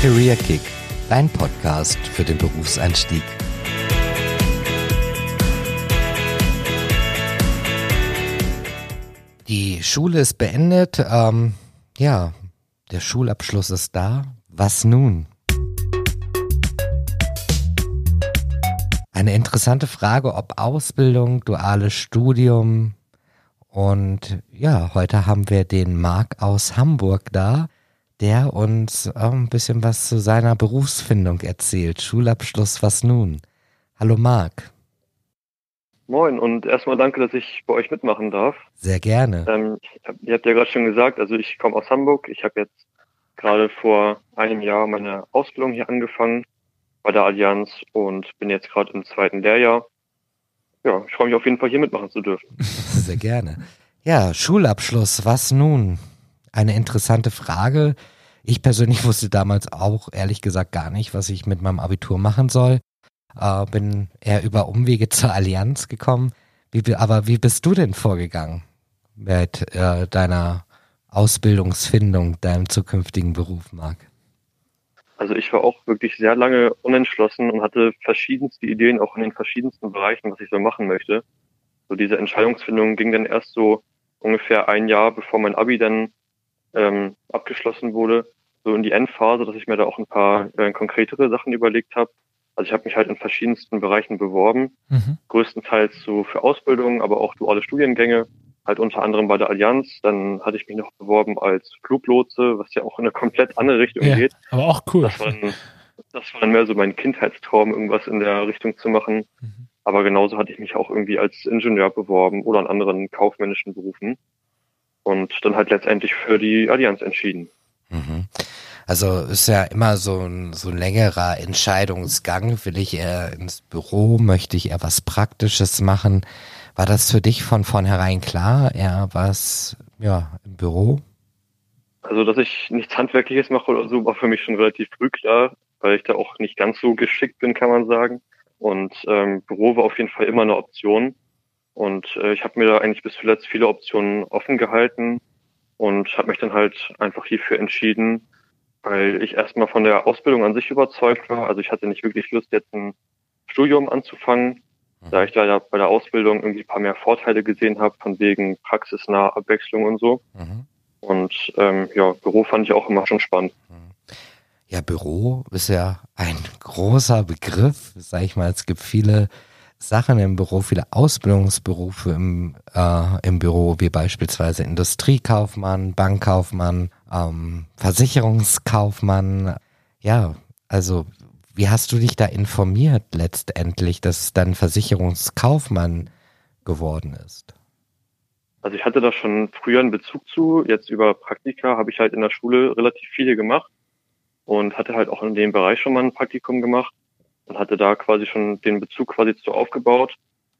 Career Kick, dein Podcast für den Berufseinstieg. Die Schule ist beendet. Ähm, ja, der Schulabschluss ist da. Was nun? Eine interessante Frage, ob Ausbildung, duales Studium. Und ja, heute haben wir den Marc aus Hamburg da der uns auch ein bisschen was zu seiner Berufsfindung erzählt. Schulabschluss, was nun? Hallo Marc. Moin und erstmal danke, dass ich bei euch mitmachen darf. Sehr gerne. Ähm, ihr habt ja gerade schon gesagt, also ich komme aus Hamburg. Ich habe jetzt gerade vor einem Jahr meine Ausbildung hier angefangen bei der Allianz und bin jetzt gerade im zweiten Lehrjahr. Ja, ich freue mich auf jeden Fall hier mitmachen zu dürfen. Sehr gerne. Ja, Schulabschluss, was nun? Eine interessante Frage. Ich persönlich wusste damals auch ehrlich gesagt gar nicht, was ich mit meinem Abitur machen soll. Äh, bin eher über Umwege zur Allianz gekommen. Wie, aber wie bist du denn vorgegangen mit äh, deiner Ausbildungsfindung, deinem zukünftigen Beruf, Marc? Also ich war auch wirklich sehr lange unentschlossen und hatte verschiedenste Ideen, auch in den verschiedensten Bereichen, was ich so machen möchte. So diese Entscheidungsfindung ging dann erst so ungefähr ein Jahr, bevor mein Abi dann ähm, abgeschlossen wurde, so in die Endphase, dass ich mir da auch ein paar äh, konkretere Sachen überlegt habe. Also ich habe mich halt in verschiedensten Bereichen beworben, mhm. größtenteils so für Ausbildung, aber auch duale Studiengänge, halt unter anderem bei der Allianz. Dann hatte ich mich noch beworben als Fluglotse, was ja auch in eine komplett andere Richtung ja, geht. Aber auch cool. Das war, dann, das war dann mehr so mein Kindheitstraum, irgendwas in der Richtung zu machen. Mhm. Aber genauso hatte ich mich auch irgendwie als Ingenieur beworben oder an anderen kaufmännischen Berufen und dann halt letztendlich für die Allianz entschieden. Mhm. Also ist ja immer so ein, so ein längerer Entscheidungsgang. Will ich eher ins Büro? Möchte ich eher was Praktisches machen? War das für dich von vornherein klar? Eher was, ja, im Büro? Also, dass ich nichts Handwerkliches mache oder so, war für mich schon relativ früh klar, weil ich da auch nicht ganz so geschickt bin, kann man sagen. Und ähm, Büro war auf jeden Fall immer eine Option. Und äh, ich habe mir da eigentlich bis zuletzt viele Optionen offen gehalten und habe mich dann halt einfach hierfür entschieden, weil ich erstmal von der Ausbildung an sich überzeugt war. Also ich hatte nicht wirklich Lust, jetzt ein Studium anzufangen, mhm. da ich da ja bei der Ausbildung irgendwie ein paar mehr Vorteile gesehen habe, von wegen praxisnahe Abwechslung und so. Mhm. Und ähm, ja, Büro fand ich auch immer schon spannend. Mhm. Ja, Büro ist ja ein großer Begriff, sag ich mal. Es gibt viele Sachen im Büro, viele Ausbildungsberufe im, äh, im Büro, wie beispielsweise Industriekaufmann, Bankkaufmann, ähm, Versicherungskaufmann. Ja, also wie hast du dich da informiert letztendlich, dass es dann Versicherungskaufmann geworden ist? Also ich hatte da schon früher einen Bezug zu. Jetzt über Praktika habe ich halt in der Schule relativ viele gemacht und hatte halt auch in dem Bereich schon mal ein Praktikum gemacht und hatte da quasi schon den Bezug quasi zu aufgebaut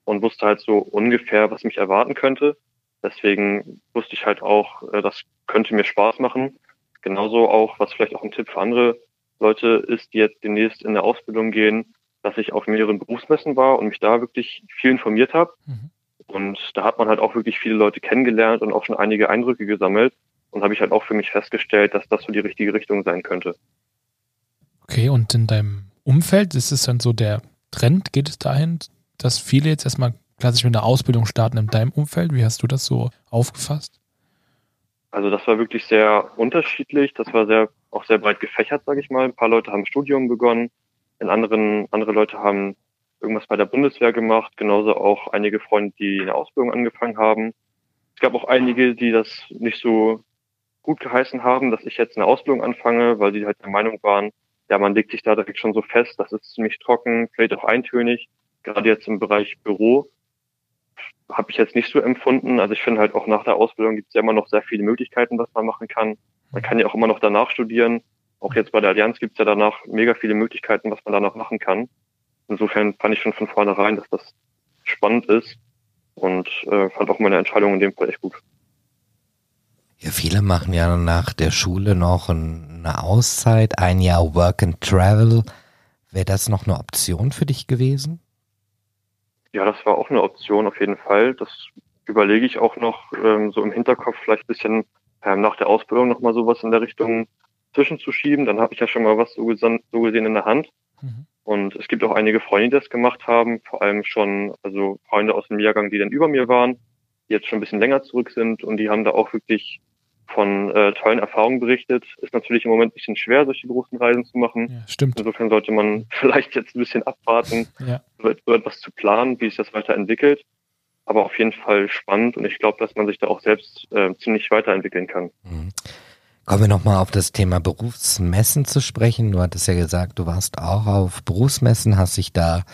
und wusste halt so ungefähr, was mich erwarten könnte. Deswegen wusste ich halt auch, äh, das könnte mir Spaß machen. Genauso auch, was vielleicht auch ein Tipp für andere Leute ist, die jetzt demnächst in der Ausbildung gehen, dass ich auf mehreren Berufsmessen war und mich da wirklich viel informiert habe. Mhm. Und da hat man halt auch wirklich viele Leute kennengelernt und auch schon einige Eindrücke gesammelt. Und habe ich halt auch für mich festgestellt, dass das so die richtige Richtung sein könnte. Okay, und in deinem Umfeld? Ist es dann so der Trend? Geht es dahin, dass viele jetzt erstmal klassisch mit einer Ausbildung starten in deinem Umfeld? Wie hast du das so aufgefasst? Also das war wirklich sehr unterschiedlich. Das war sehr auch sehr breit gefächert, sage ich mal. Ein paar Leute haben Studium begonnen, in anderen andere Leute haben irgendwas bei der Bundeswehr gemacht. Genauso auch einige Freunde, die eine Ausbildung angefangen haben. Es gab auch einige, die das nicht so gut geheißen haben, dass ich jetzt eine Ausbildung anfange, weil sie halt der Meinung waren, ja, man legt sich da direkt schon so fest, das ist ziemlich trocken, vielleicht auch eintönig. Gerade jetzt im Bereich Büro habe ich jetzt nicht so empfunden. Also ich finde halt auch nach der Ausbildung gibt es ja immer noch sehr viele Möglichkeiten, was man machen kann. Man kann ja auch immer noch danach studieren. Auch jetzt bei der Allianz gibt es ja danach mega viele Möglichkeiten, was man danach machen kann. Insofern fand ich schon von vornherein, dass das spannend ist und äh, fand auch meine Entscheidung in dem Fall echt gut. Ja, viele machen ja nach der Schule noch eine Auszeit, ein Jahr Work and Travel. Wäre das noch eine Option für dich gewesen? Ja, das war auch eine Option auf jeden Fall. Das überlege ich auch noch ähm, so im Hinterkopf, vielleicht ein bisschen ähm, nach der Ausbildung nochmal sowas in der Richtung zwischenzuschieben. Dann habe ich ja schon mal was so, gesehen, so gesehen in der Hand. Mhm. Und es gibt auch einige Freunde, die das gemacht haben, vor allem schon, also Freunde aus dem Jahrgang, die dann über mir waren, die jetzt schon ein bisschen länger zurück sind und die haben da auch wirklich von äh, tollen Erfahrungen berichtet. Ist natürlich im Moment ein bisschen schwer, solche großen Reisen zu machen. Ja, stimmt. Insofern sollte man vielleicht jetzt ein bisschen abwarten, ja. so etwas zu planen, wie sich das weiterentwickelt. Aber auf jeden Fall spannend und ich glaube, dass man sich da auch selbst äh, ziemlich weiterentwickeln kann. Mhm. Kommen wir nochmal auf das Thema Berufsmessen zu sprechen. Du hattest ja gesagt, du warst auch auf Berufsmessen, hast dich da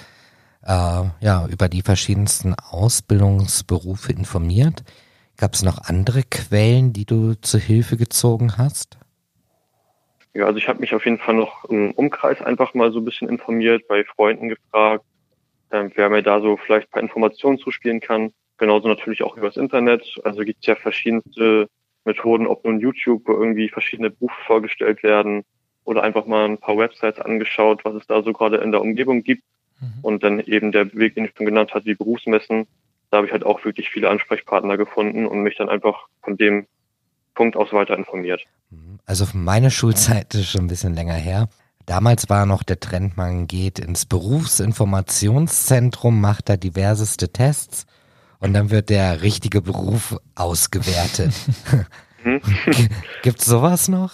äh, ja über die verschiedensten Ausbildungsberufe informiert. Gab es noch andere Quellen, die du zu Hilfe gezogen hast? Ja, also ich habe mich auf jeden Fall noch im Umkreis einfach mal so ein bisschen informiert, bei Freunden gefragt, äh, wer mir da so vielleicht ein paar Informationen zuspielen kann. Genauso natürlich auch übers Internet. Also gibt es ja verschiedenste Methoden, ob nun YouTube, wo irgendwie verschiedene Berufe vorgestellt werden oder einfach mal ein paar Websites angeschaut, was es da so gerade in der Umgebung gibt. Mhm. Und dann eben der Weg, den ich schon genannt hatte, die Berufsmessen, da habe ich halt auch wirklich viele Ansprechpartner gefunden und mich dann einfach von dem Punkt aus weiter informiert. Also meine Schulzeit ist schon ein bisschen länger her. Damals war noch der Trend, man geht ins Berufsinformationszentrum, macht da diverseste Tests und dann wird der richtige Beruf ausgewertet. Mhm. Gibt's sowas noch?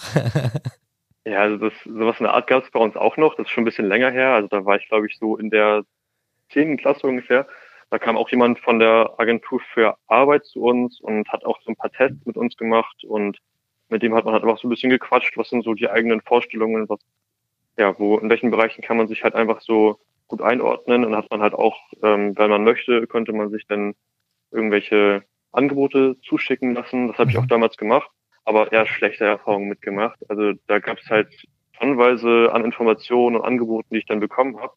ja, also das, sowas in der Art gab es bei uns auch noch. Das ist schon ein bisschen länger her. Also da war ich, glaube ich, so in der zehnten Klasse ungefähr. Da kam auch jemand von der Agentur für Arbeit zu uns und hat auch so ein paar Tests mit uns gemacht und mit dem hat man halt einfach so ein bisschen gequatscht, was sind so die eigenen Vorstellungen, was, ja, wo, in welchen Bereichen kann man sich halt einfach so gut einordnen und hat man halt auch, ähm, wenn man möchte, könnte man sich dann irgendwelche Angebote zuschicken lassen. Das habe ich auch mhm. damals gemacht, aber eher schlechte Erfahrungen mitgemacht. Also da gab es halt tonnenweise an Informationen und Angeboten, die ich dann bekommen habe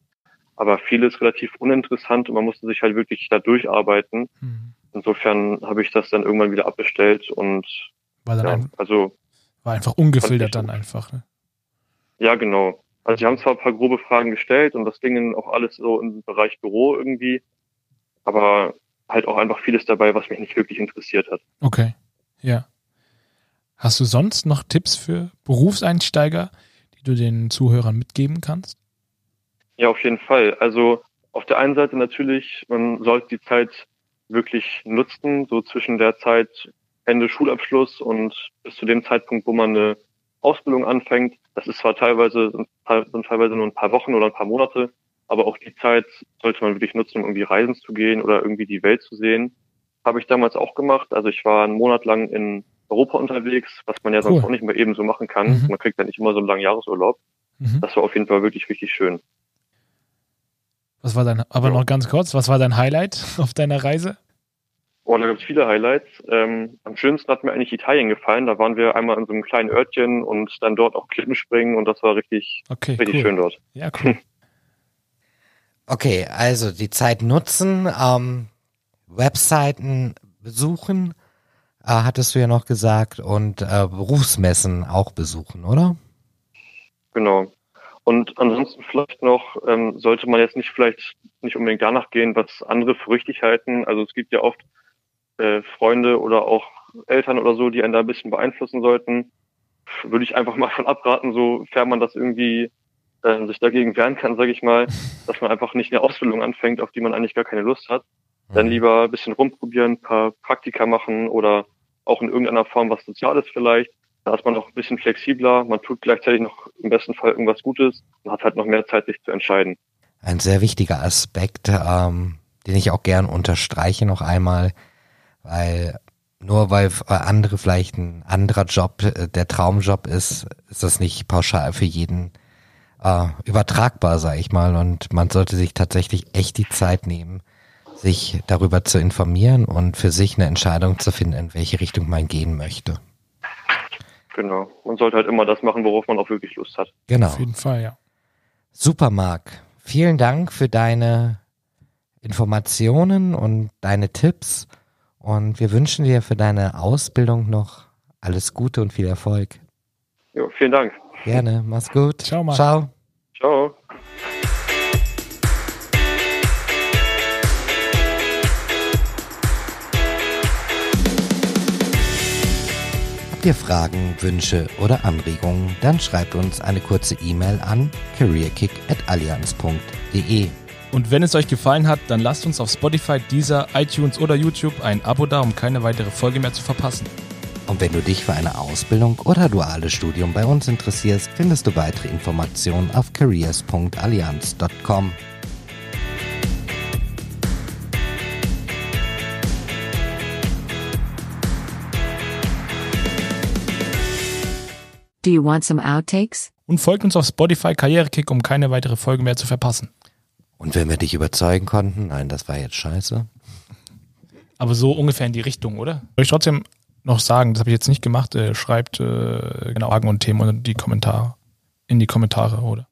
aber vieles relativ uninteressant und man musste sich halt wirklich da durcharbeiten. Mhm. Insofern habe ich das dann irgendwann wieder abbestellt und war dann ja, ein, also war einfach ungefiltert dann einfach. Ne? Ja, genau. Also sie haben zwar ein paar grobe Fragen gestellt und das ging auch alles so im Bereich Büro irgendwie, aber halt auch einfach vieles dabei, was mich nicht wirklich interessiert hat. Okay, ja. Hast du sonst noch Tipps für Berufseinsteiger, die du den Zuhörern mitgeben kannst? Ja, auf jeden Fall. Also auf der einen Seite natürlich, man sollte die Zeit wirklich nutzen, so zwischen der Zeit Ende Schulabschluss und bis zu dem Zeitpunkt, wo man eine Ausbildung anfängt. Das ist zwar teilweise, sind teilweise nur ein paar Wochen oder ein paar Monate, aber auch die Zeit sollte man wirklich nutzen, um irgendwie reisen zu gehen oder irgendwie die Welt zu sehen. Habe ich damals auch gemacht. Also ich war einen Monat lang in Europa unterwegs, was man ja cool. sonst auch nicht mehr eben so machen kann. Mhm. Man kriegt ja nicht immer so einen langen Jahresurlaub. Mhm. Das war auf jeden Fall wirklich richtig schön. Was war dein, aber ja. noch ganz kurz, was war dein Highlight auf deiner Reise? Oh, da gibt es viele Highlights. Ähm, am schönsten hat mir eigentlich Italien gefallen. Da waren wir einmal in so einem kleinen Örtchen und dann dort auch Klippen springen und das war richtig, okay, richtig cool. schön dort. Ja, cool. okay, also die Zeit nutzen, ähm, Webseiten besuchen, äh, hattest du ja noch gesagt, und äh, Berufsmessen auch besuchen, oder? Genau. Und ansonsten vielleicht noch, ähm, sollte man jetzt nicht vielleicht nicht unbedingt danach gehen, was andere für richtig halten. Also es gibt ja oft äh, Freunde oder auch Eltern oder so, die einen da ein bisschen beeinflussen sollten. Würde ich einfach mal von abraten, sofern man das irgendwie äh, sich dagegen wehren kann, sage ich mal, dass man einfach nicht eine Ausbildung anfängt, auf die man eigentlich gar keine Lust hat. Dann mhm. lieber ein bisschen rumprobieren, ein paar Praktika machen oder auch in irgendeiner Form was Soziales vielleicht da ist man auch ein bisschen flexibler, man tut gleichzeitig noch im besten Fall irgendwas Gutes und hat halt noch mehr Zeit, sich zu entscheiden. Ein sehr wichtiger Aspekt, ähm, den ich auch gern unterstreiche noch einmal, weil nur weil andere vielleicht ein anderer Job äh, der Traumjob ist, ist das nicht pauschal für jeden äh, übertragbar, sag ich mal. Und man sollte sich tatsächlich echt die Zeit nehmen, sich darüber zu informieren und für sich eine Entscheidung zu finden, in welche Richtung man gehen möchte. Genau. Man sollte halt immer das machen, worauf man auch wirklich Lust hat. Genau. Auf jeden Fall, ja. Super, Marc. Vielen Dank für deine Informationen und deine Tipps. Und wir wünschen dir für deine Ausbildung noch alles Gute und viel Erfolg. Jo, vielen Dank. Gerne. Mach's gut. Ciao, Marc. Ciao. Ciao. Habt ihr Fragen, Wünsche oder Anregungen, dann schreibt uns eine kurze E-Mail an careerkick.allianz.de. Und wenn es euch gefallen hat, dann lasst uns auf Spotify, Deezer, iTunes oder YouTube ein Abo da, um keine weitere Folge mehr zu verpassen. Und wenn du dich für eine Ausbildung oder duales Studium bei uns interessierst, findest du weitere Informationen auf careers.allianz.com. Do you want some outtakes? Und folgt uns auf Spotify Karrierekick, um keine weitere Folge mehr zu verpassen. Und wenn wir dich überzeugen konnten, nein, das war jetzt scheiße. Aber so ungefähr in die Richtung, oder? Soll ich trotzdem noch sagen, das habe ich jetzt nicht gemacht, äh, schreibt äh, genau Fragen und Themen in die Kommentare. In die Kommentare, oder?